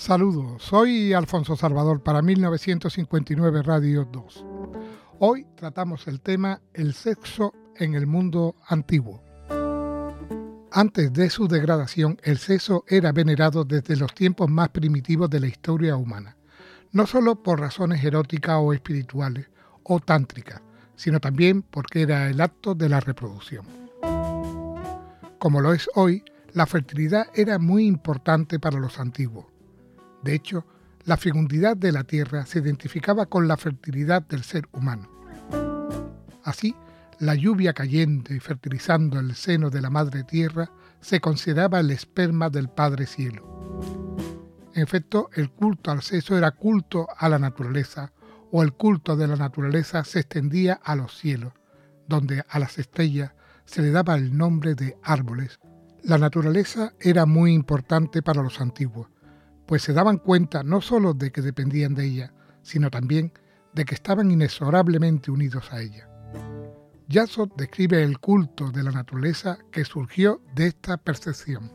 Saludos, soy Alfonso Salvador para 1959 Radio 2. Hoy tratamos el tema el sexo en el mundo antiguo. Antes de su degradación, el sexo era venerado desde los tiempos más primitivos de la historia humana, no solo por razones eróticas o espirituales o tántricas, sino también porque era el acto de la reproducción. Como lo es hoy, la fertilidad era muy importante para los antiguos de hecho, la fecundidad de la tierra se identificaba con la fertilidad del ser humano. Así, la lluvia cayendo y fertilizando el seno de la madre tierra se consideraba el esperma del Padre Cielo. En efecto, el culto al sexo era culto a la naturaleza, o el culto de la naturaleza se extendía a los cielos, donde a las estrellas se le daba el nombre de árboles. La naturaleza era muy importante para los antiguos, pues se daban cuenta no sólo de que dependían de ella, sino también de que estaban inexorablemente unidos a ella. Yaso describe el culto de la naturaleza que surgió de esta percepción.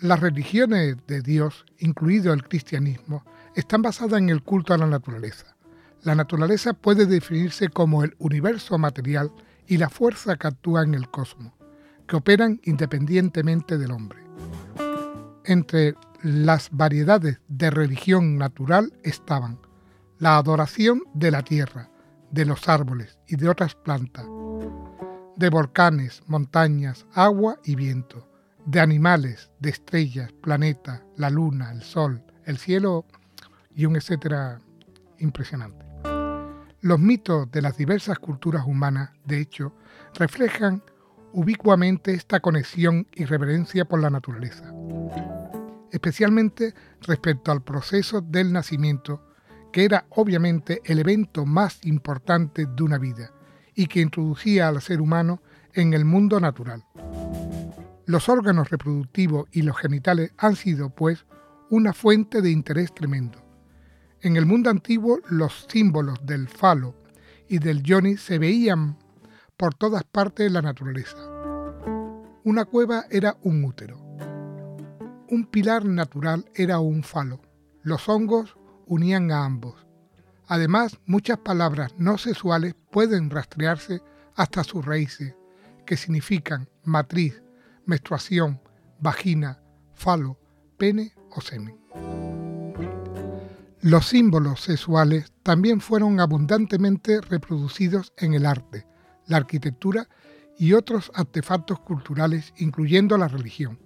Las religiones de Dios, incluido el cristianismo, están basadas en el culto a la naturaleza. La naturaleza puede definirse como el universo material y la fuerza que actúa en el cosmos, que operan independientemente del hombre. Entre las variedades de religión natural estaban la adoración de la tierra, de los árboles y de otras plantas, de volcanes, montañas, agua y viento, de animales, de estrellas, planetas, la luna, el sol, el cielo y un etcétera impresionante. Los mitos de las diversas culturas humanas, de hecho, reflejan ubicuamente esta conexión y reverencia por la naturaleza especialmente respecto al proceso del nacimiento, que era obviamente el evento más importante de una vida y que introducía al ser humano en el mundo natural. Los órganos reproductivos y los genitales han sido, pues, una fuente de interés tremendo. En el mundo antiguo los símbolos del falo y del yoni se veían por todas partes de la naturaleza. Una cueva era un útero, un pilar natural era un falo. Los hongos unían a ambos. Además, muchas palabras no sexuales pueden rastrearse hasta sus raíces, que significan matriz, menstruación, vagina, falo, pene o semen. Los símbolos sexuales también fueron abundantemente reproducidos en el arte, la arquitectura y otros artefactos culturales, incluyendo la religión.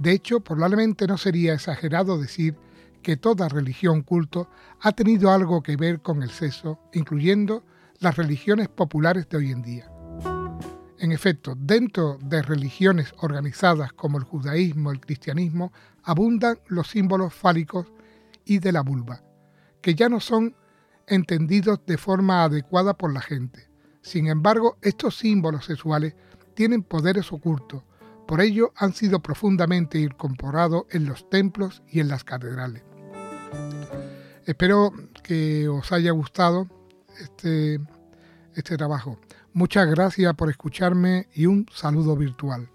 De hecho, probablemente no sería exagerado decir que toda religión culto ha tenido algo que ver con el sexo, incluyendo las religiones populares de hoy en día. En efecto, dentro de religiones organizadas como el judaísmo, el cristianismo, abundan los símbolos fálicos y de la vulva, que ya no son entendidos de forma adecuada por la gente. Sin embargo, estos símbolos sexuales tienen poderes ocultos por ello han sido profundamente incorporados en los templos y en las catedrales. Espero que os haya gustado este, este trabajo. Muchas gracias por escucharme y un saludo virtual.